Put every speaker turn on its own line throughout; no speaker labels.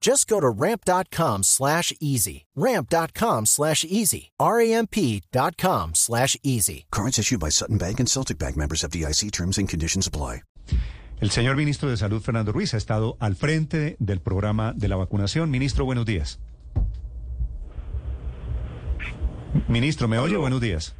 Just go to ramp.com slash easy. Ramp.com slash easy. R-A-M-P.com slash easy.
Cards issued by Sutton Bank and Celtic Bank members of DIC terms and conditions apply.
El señor ministro de Salud, Fernando Ruiz, ha estado al frente del programa de la vacunación. Ministro, buenos días. Ministro, ¿me oye? Buenos días.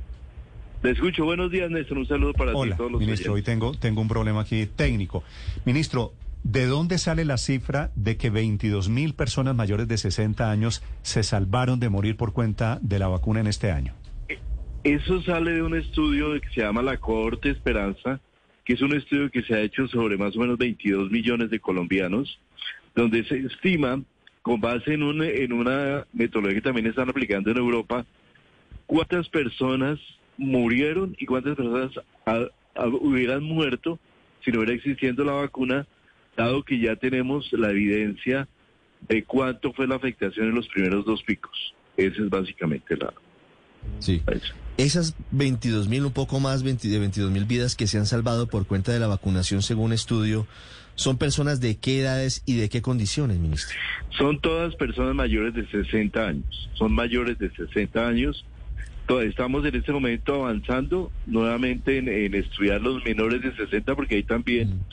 Le escucho. Buenos días, Néstor. Un saludo para
Hola,
ti todos los
ministro. Hoy tengo, tengo un problema aquí técnico. Ministro, ¿de dónde sale la cifra de que 22 mil personas mayores de 60 años se salvaron de morir por cuenta de la vacuna en este año?
Eso sale de un estudio que se llama la Cohorte Esperanza, que es un estudio que se ha hecho sobre más o menos 22 millones de colombianos, donde se estima, con base en, un, en una metodología que también están aplicando en Europa, cuántas personas murieron y cuántas personas hubieran muerto si no hubiera existiendo la vacuna, dado que ya tenemos la evidencia de cuánto fue la afectación en los primeros dos picos. Esa es básicamente la...
Sí.
eso.
Esas 22 mil, un poco más 20 de 22 mil vidas que se han salvado por cuenta de la vacunación, según estudio, ¿son personas de qué edades y de qué condiciones, ministro?
Son todas personas mayores de 60 años. Son mayores de 60 años. Estamos en este momento avanzando nuevamente en, en estudiar los menores de 60 porque ahí también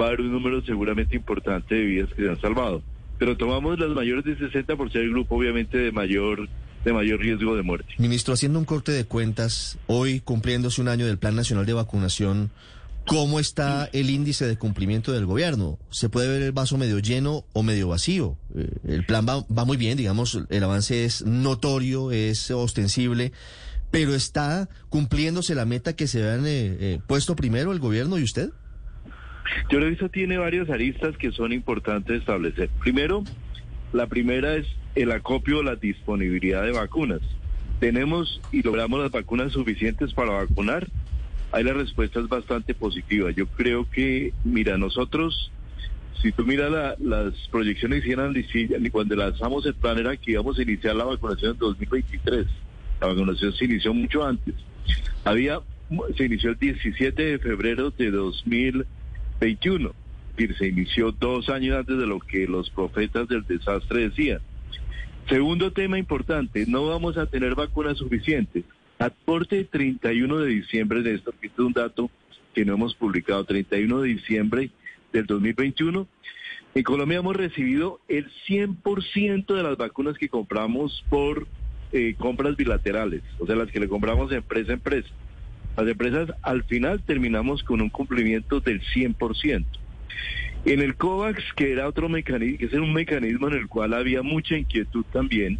va a haber un número seguramente importante de vidas que se han salvado. Pero tomamos las mayores de 60 por ser el grupo obviamente de mayor de mayor riesgo de muerte.
Ministro, haciendo un corte de cuentas, hoy cumpliéndose un año del Plan Nacional de Vacunación, ¿cómo está el índice de cumplimiento del gobierno? ¿Se puede ver el vaso medio lleno o medio vacío? Eh, el plan va, va muy bien, digamos, el avance es notorio, es ostensible, pero ¿está cumpliéndose la meta que se han eh, eh, puesto primero el gobierno y usted?
Yo creo que esto tiene varias aristas que son importantes establecer. Primero, la primera es el acopio, la disponibilidad de vacunas. ¿Tenemos y logramos las vacunas suficientes para vacunar? Ahí la respuesta es bastante positiva. Yo creo que, mira, nosotros, si tú miras las proyecciones que hicieron cuando lanzamos el plan era que íbamos a iniciar la vacunación en 2023. La vacunación se inició mucho antes. Había, se inició el 17 de febrero de 2023 21. Se inició dos años antes de lo que los profetas del desastre decían. Segundo tema importante, no vamos a tener vacunas suficientes. Aporte 31 de diciembre de esto, que este es un dato que no hemos publicado, 31 de diciembre del 2021, en Colombia hemos recibido el 100% de las vacunas que compramos por eh, compras bilaterales, o sea, las que le compramos de empresa a empresa. Las empresas al final terminamos con un cumplimiento del 100%. En el COVAX, que era otro mecanismo, que es un mecanismo en el cual había mucha inquietud también,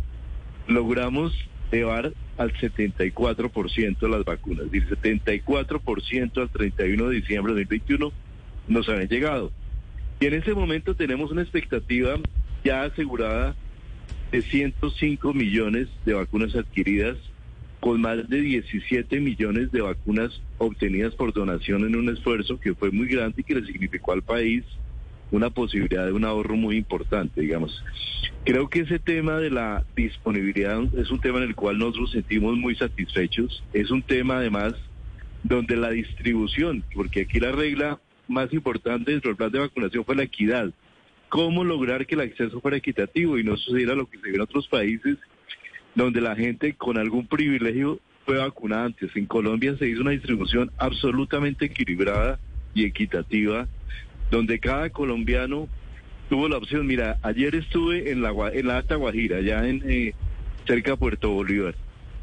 logramos llevar al 74% de las vacunas. Decir, 74% al 31 de diciembre de 2021 nos habían llegado. Y en ese momento tenemos una expectativa ya asegurada de 105 millones de vacunas adquiridas, con más de 17 millones de vacunas obtenidas por donación en un esfuerzo que fue muy grande y que le significó al país una posibilidad de un ahorro muy importante, digamos. Creo que ese tema de la disponibilidad es un tema en el cual nosotros sentimos muy satisfechos. Es un tema además donde la distribución, porque aquí la regla más importante dentro del plan de vacunación fue la equidad. Cómo lograr que el acceso fuera equitativo y no sucediera lo que se ve en otros países, donde la gente con algún privilegio fue vacunada antes. En Colombia se hizo una distribución absolutamente equilibrada y equitativa, donde cada colombiano tuvo la opción. Mira, ayer estuve en la, en la Alta Guajira, allá en eh, cerca de Puerto Bolívar,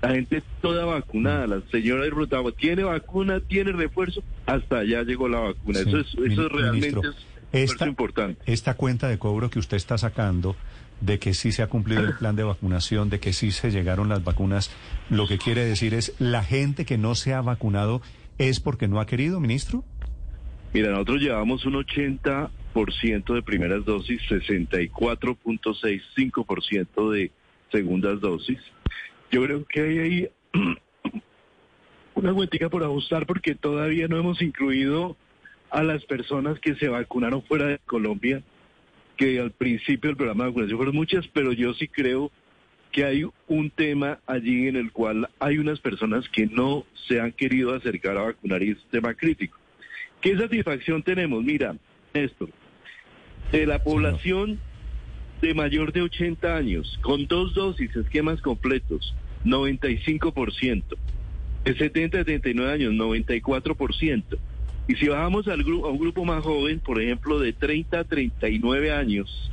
La gente toda vacunada, la señora de Rotavo tiene vacuna, tiene refuerzo, hasta allá llegó la vacuna.
Sí,
eso es, eso realmente es
esta-
importante.
Esta cuenta de cobro que usted está sacando de que sí se ha cumplido el plan de vacunación, de que sí se llegaron las vacunas, lo que quiere decir es la gente que no se ha vacunado es porque no ha querido, ministro.
Mira, nosotros llevamos un 80% de primeras dosis, 64.65% de segundas dosis. Yo creo que hay ahí una cuentica por ajustar porque todavía no hemos incluido a las personas que se vacunaron fuera de Colombia, que al principio del programa de vacunación fueron muchas, pero yo sí creo que hay un tema allí en el cual hay unas personas que no se han querido acercar a vacunar y es un tema crítico. ¿Qué satisfacción tenemos? Mira, Néstor, de la población de mayor de 80 años, con dos dosis, esquemas completos, 95%. De 70 a 79 años, 94%. Y si bajamos al gru- a un grupo más joven, por ejemplo, de 30 a 39 años,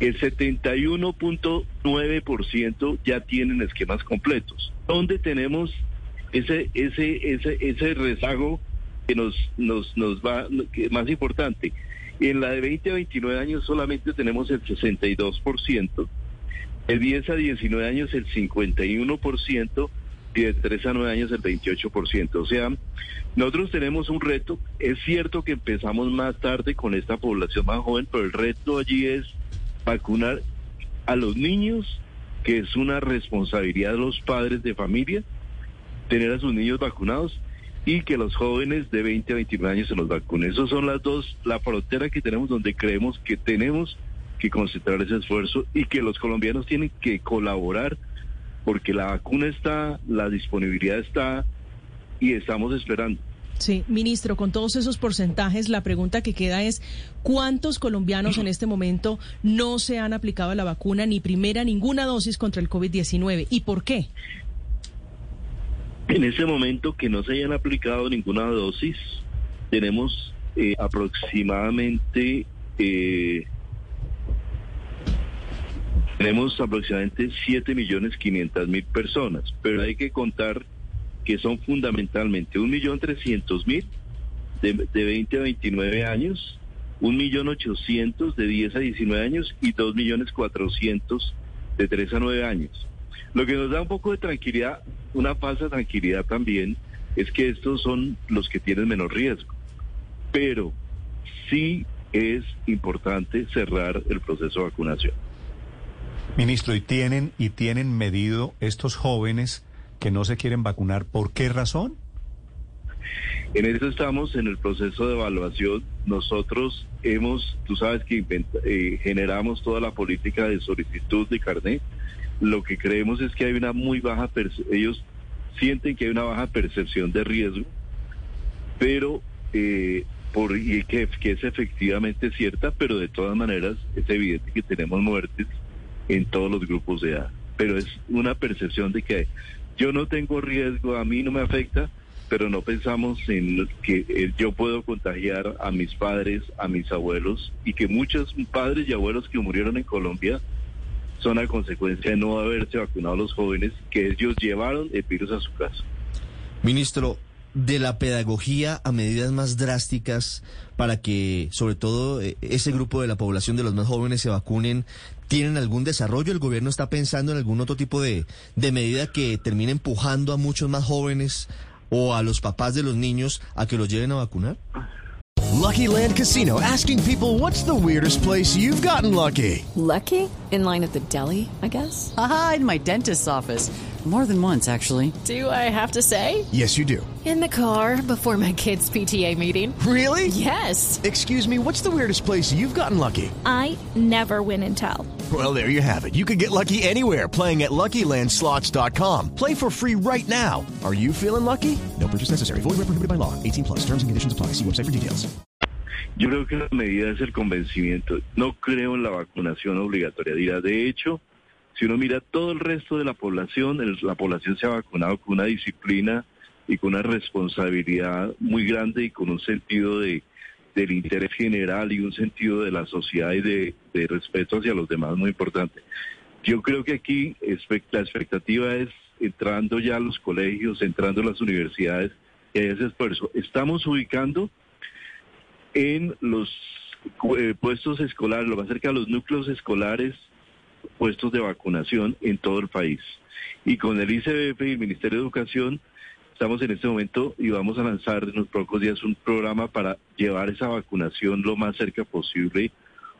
el 71.9% ya tienen esquemas completos. ¿Dónde tenemos ese ese ese ese rezago que nos nos nos va que es más importante? En la de 20 a 29 años solamente tenemos el 62%, de 10 a 19 años el 51% de 3 a 9 años el 28%. O sea, nosotros tenemos un reto. Es cierto que empezamos más tarde con esta población más joven, pero el reto allí es vacunar a los niños, que es una responsabilidad de los padres de familia, tener a sus niños vacunados y que los jóvenes de 20 a 29 años se los vacunen. Esas son las dos, la frontera que tenemos donde creemos que tenemos que concentrar ese esfuerzo y que los colombianos tienen que colaborar porque la vacuna está, la disponibilidad está y estamos esperando.
Sí, ministro, con todos esos porcentajes, la pregunta que queda es, ¿cuántos colombianos en este momento no se han aplicado la vacuna ni primera ninguna dosis contra el COVID-19? ¿Y por qué?
En ese momento que no se hayan aplicado ninguna dosis, tenemos eh, aproximadamente eh, tenemos aproximadamente 7 millones 500 mil personas, pero hay que contar que son fundamentalmente 1 millón 300 mil de, de 20 a 29 años, 1 millón 800 de 10 a 19 años y 2 millones 400 de 3 a 9 años. Lo que nos da un poco de tranquilidad, una falsa tranquilidad también, es que estos son los que tienen menos riesgo. Pero sí es importante cerrar el proceso de vacunación.
Ministro, ¿y tienen, y tienen medido estos jóvenes que no se quieren vacunar? ¿Por qué razón?
En eso estamos en el proceso de evaluación. Nosotros hemos, tú sabes que eh, generamos toda la política de solicitud de carnet. Lo que creemos es que hay una muy baja, ellos sienten que hay una baja percepción de riesgo, pero eh, por y que, que es efectivamente cierta, pero de todas maneras es evidente que tenemos muertes en todos los grupos de edad. Pero es una percepción de que yo no tengo riesgo, a mí no me afecta, pero no pensamos en que eh, yo puedo contagiar a mis padres, a mis abuelos, y que muchos padres y abuelos que murieron en Colombia son a consecuencia de no haberse vacunado los jóvenes, que ellos llevaron el virus a su casa.
Ministro, de la pedagogía a medidas más drásticas para que, sobre todo, eh, ese grupo de la población de los más jóvenes se vacunen, ¿tienen algún desarrollo? ¿El gobierno está pensando en algún otro tipo de, de medida que termine empujando a muchos más jóvenes o a los papás de los niños a que los lleven a vacunar?
Lucky Land Casino asking people what's the weirdest place you've gotten lucky?
Lucky? In line at the deli, I guess?
Aha, in my dentist's office. More than once, actually.
Do I have to say?
Yes, you do.
In the car before my kids' PTA meeting.
Really?
Yes.
Excuse me, what's the weirdest place you've gotten lucky?
I never win and tell.
Well, there you have it. You can get lucky anywhere playing at LuckyLandSlots.com. Play for free right now. Are you feeling lucky? No purchase necessary. Void where prohibited by law. 18 plus. Terms and conditions apply. See website for details.
Yo creo que la medida es el convencimiento. No creo en la vacunación obligatoria. Dirá, de hecho, si uno mira todo el resto de la población, la población se ha vacunado con una disciplina y con una responsabilidad muy grande y con un sentido de del interés general y un sentido de la sociedad y de, de respeto hacia los demás muy importante. Yo creo que aquí la expectativa es entrando ya a los colegios, entrando a las universidades, y hay ese esfuerzo. Estamos ubicando en los eh, puestos escolares, lo más cerca de los núcleos escolares, puestos de vacunación en todo el país. Y con el ICBF y el Ministerio de Educación estamos en este momento y vamos a lanzar en los pocos días un programa para llevar esa vacunación lo más cerca posible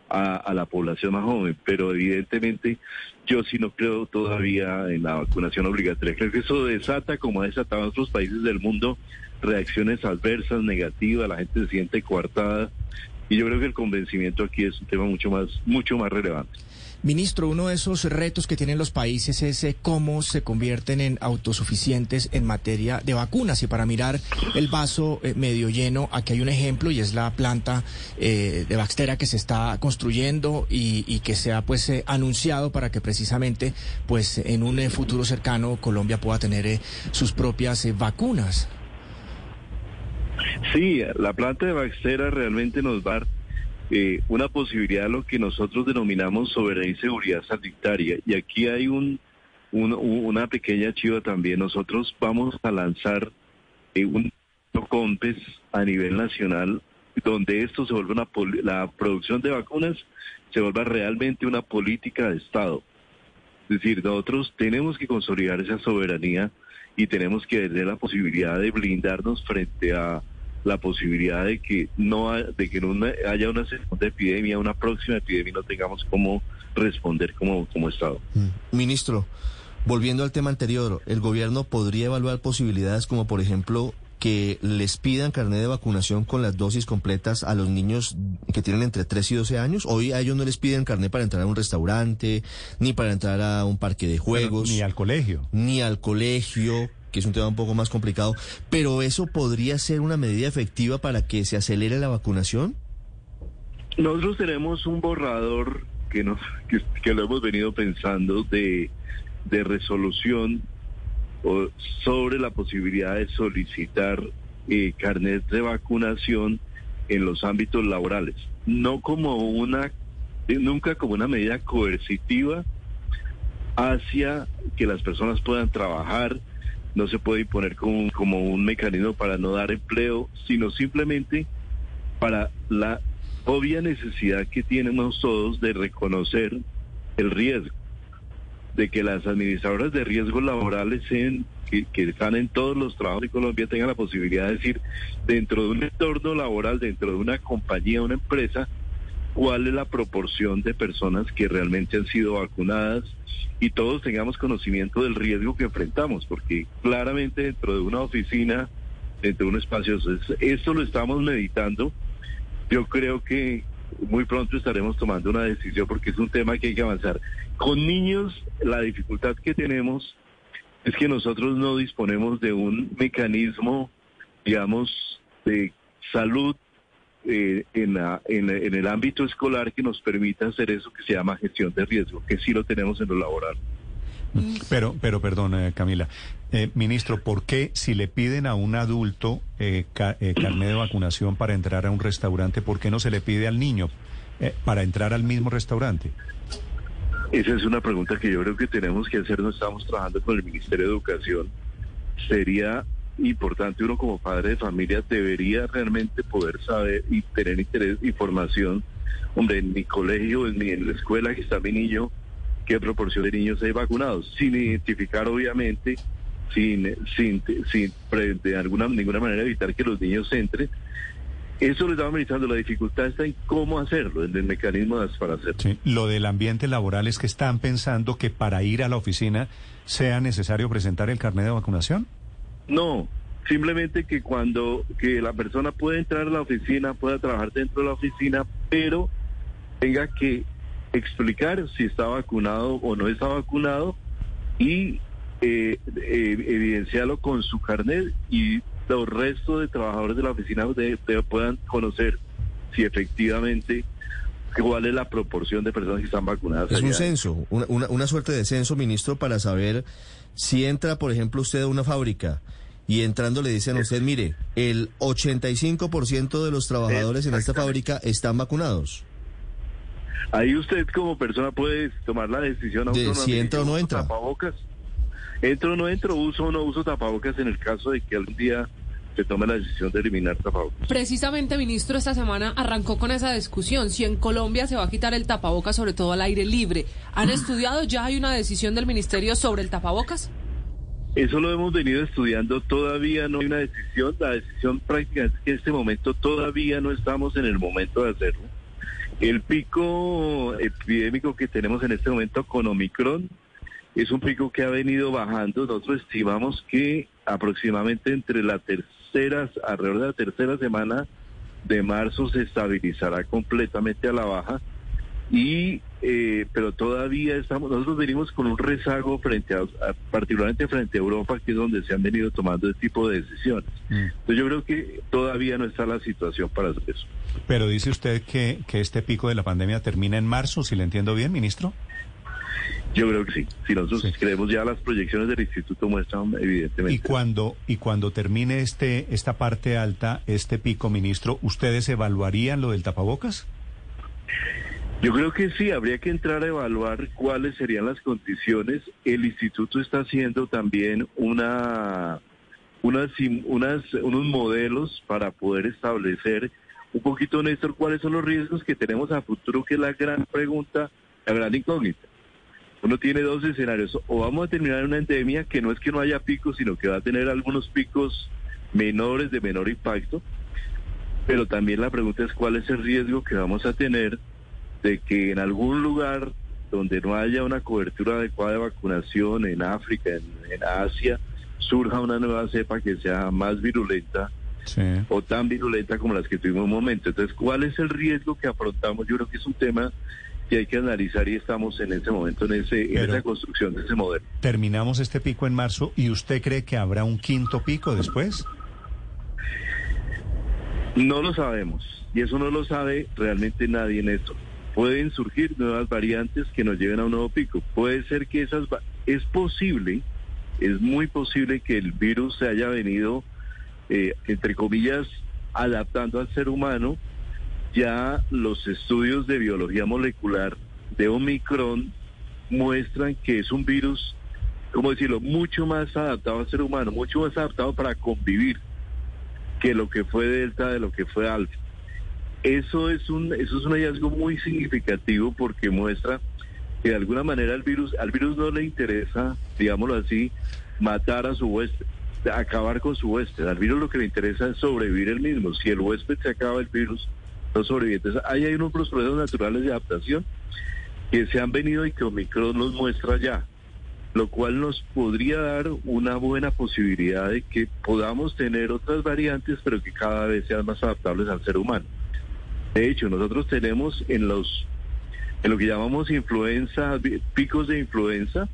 a, la población más joven, pero evidentemente yo sí no creo todavía en la vacunación obligatoria. Creo que eso desata, como ha desatado en otros países del mundo, reacciones adversas, negativas, la gente se siente coartada y yo creo que el convencimiento aquí es un tema mucho más, mucho más relevante.
Ministro, uno de esos retos que tienen los países es eh, cómo se convierten en autosuficientes en materia de vacunas. Y para mirar el vaso eh, medio lleno, aquí hay un ejemplo y es la planta eh, de Baxtera que se está construyendo y, que se ha pues anunciado para que precisamente pues en un futuro cercano Colombia pueda tener sus propias vacunas.
Sí, la planta de Baxtera realmente nos va a eh, una posibilidad de lo que nosotros denominamos soberanía y seguridad sanitaria. Y aquí hay un, una pequeña chiva también. Nosotros vamos a lanzar eh, un COMPES a nivel nacional donde esto se vuelve una la producción de vacunas se vuelva realmente una política de Estado. Es decir, nosotros tenemos que consolidar esa soberanía y tenemos que tener la posibilidad de blindarnos frente a la posibilidad de que no de que no haya una segunda epidemia, una próxima epidemia y no tengamos cómo responder como, como Estado.
Mm. Ministro, volviendo al tema anterior, ¿el gobierno podría evaluar posibilidades como, por ejemplo, que les pidan carnet de vacunación con las dosis completas a los niños que tienen entre 3 y 12 años. Hoy a ellos no les piden carnet para entrar a un restaurante, ni para entrar a un parque de juegos.
ni al colegio.
Ni al colegio que es un tema un poco más complicado, pero eso podría ser una medida efectiva para que se acelere la vacunación.
Nosotros tenemos un borrador que nos que, lo hemos venido pensando de, de resolución sobre la posibilidad de solicitar eh, carnet de vacunación en los ámbitos laborales, no como una nunca como una medida coercitiva hacia que las personas puedan trabajar no se puede imponer como, como un mecanismo para no dar empleo, sino simplemente para la obvia necesidad que tenemos todos de reconocer el riesgo, de que las administradoras de riesgos laborales que, que, están en todos los trabajos de Colombia tengan la posibilidad de decir, dentro de un entorno laboral, dentro de una compañía, una empresa, cuál es la proporción de personas que realmente han sido vacunadas y todos tengamos conocimiento del riesgo que enfrentamos, porque claramente dentro de una oficina, dentro de un espacio, esto lo estamos meditando. Yo creo que muy pronto estaremos tomando una decisión porque es un tema que hay que avanzar. Con niños, la dificultad que tenemos es que nosotros no disponemos de un mecanismo, digamos, de salud eh, en, en, el ámbito escolar que nos permita hacer eso que se llama gestión de riesgo, que sí lo tenemos en lo laboral.
Pero, pero perdón, eh, Camila. Eh, ministro, ¿por qué si le piden a un adulto eh, carnet de vacunación para entrar a un restaurante, por qué no se le pide al niño para entrar al mismo restaurante?
Esa es una pregunta que yo creo que tenemos que hacer. No estamos trabajando con el Ministerio de Educación. Sería importante uno como padre de familia debería realmente poder saber y tener interés, información, hombre, en mi colegio, en, mi, en la escuela que está mi niño, qué proporción de niños hay vacunados, sin identificar obviamente, sin, sin, sin de alguna ninguna manera evitar que los niños entren. Eso le estaba analizando, la dificultad está en cómo hacerlo, en el mecanismo para hacerlo.
Lo del ambiente laboral es que están pensando que para ir a la oficina sea necesario presentar el carnet de vacunación.
No, simplemente que cuando que la persona pueda entrar a la oficina, pueda trabajar dentro de la oficina, pero tenga que explicar si está vacunado o no está vacunado y eh, eh, evidenciarlo con su carnet y los restos de trabajadores de la oficina puedan conocer si efectivamente cuál es la proporción de personas que están vacunadas.
Es un censo, una, una suerte de censo, ministro, para saber si entra, por ejemplo, usted a una fábrica y entrando le dicen a usted, mire, el 85% de los trabajadores en esta fábrica están vacunados.
Ahí usted como persona puede tomar la decisión
de si entra o no entra.
Entro o no entro, uso o no uso tapabocas en el caso de que algún día se tome la decisión de eliminar tapabocas.
Precisamente, ministro, esta semana arrancó con esa discusión. Si en Colombia se va a quitar el tapabocas, sobre todo al aire libre. ¿Han estudiado? ¿Ya hay una decisión del ministerio sobre el tapabocas?
Eso lo hemos venido estudiando, todavía no hay una decisión, la decisión prácticamente es que en este momento todavía no estamos en el momento de hacerlo. El pico epidémico que tenemos en este momento con Omicron es un pico que ha venido bajando. Nosotros estimamos que aproximadamente entre la tercera, alrededor de la tercera semana de marzo se estabilizará completamente a la baja. Y, eh, pero todavía estamos, nosotros venimos con un rezago frente a, particularmente frente a Europa, que es donde se han venido tomando este tipo de decisiones. Mm. Entonces yo creo que todavía no está la situación para hacer eso.
Pero dice usted que, que este pico de la pandemia termina en marzo, si le entiendo bien, ministro.
Yo creo que sí. Si nosotros creemos ya las proyecciones del instituto muestran evidentemente.
Y cuando y cuando termine este esta parte alta, este pico, ministro, ¿ustedes evaluarían lo del tapabocas?
Yo creo que sí, habría que entrar a evaluar cuáles serían las condiciones. El instituto está haciendo también una unas unas unos modelos para poder establecer un poquito, Néstor, cuáles son los riesgos que tenemos a futuro, que es la gran pregunta, la gran incógnita uno tiene dos escenarios. O vamos a terminar una endemia que no es que no haya picos, sino que va a tener algunos picos menores de menor impacto. Pero también la pregunta es cuál es el riesgo que vamos a tener de que en algún lugar donde no haya una cobertura adecuada de vacunación, en África, en, Asia, surja una nueva cepa que sea más virulenta o tan virulenta como las que tuvimos en un momento. Entonces, ¿cuál es el riesgo que afrontamos? Yo creo que es un tema que hay que analizar y estamos en ese momento en, ese, en esa construcción de ese modelo.
Terminamos este pico en marzo y usted cree que habrá un quinto pico después?
No lo sabemos y eso no lo sabe realmente nadie en esto. Pueden surgir nuevas variantes que nos lleven a un nuevo pico. Puede ser que esas... Es posible, es muy posible que el virus se haya venido, eh, entre comillas, adaptando al ser humano ya los estudios de biología molecular de Omicron muestran que es un virus, como decirlo, mucho más adaptado al ser humano, mucho más adaptado para convivir que lo que fue Delta, de lo que fue Alfa. Eso es un, eso es un hallazgo muy significativo porque muestra que de alguna manera al virus, al virus no le interesa, digámoslo así, matar a su huésped, acabar con su huésped. Al virus lo que le interesa es sobrevivir el mismo. Si el huésped se acaba el virus, los sobrevivientes. Ahí hay unos procesos naturales de adaptación que se han venido y que Omicron nos muestra ya, lo cual nos podría dar una buena posibilidad de que podamos tener otras variantes, pero que cada vez sean más adaptables al ser humano. De hecho, nosotros tenemos en los en lo que llamamos influenza, picos de influenza,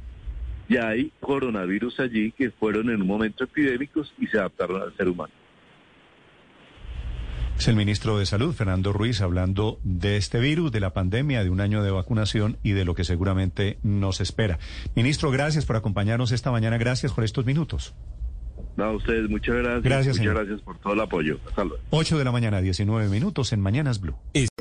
ya hay coronavirus allí que fueron en un momento epidémicos y se adaptaron al ser humano.
Es el ministro de Salud, Fernando Ruiz, hablando de este virus, de la pandemia, de un año de vacunación y de lo que seguramente nos espera. Ministro, gracias por acompañarnos esta mañana. Gracias por estos minutos.
No, a ustedes, muchas gracias.
Gracias,
Muchas gracias por todo el apoyo. Hasta luego.
8 de la mañana, 19 minutos en Mañanas Blue.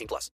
18 plus.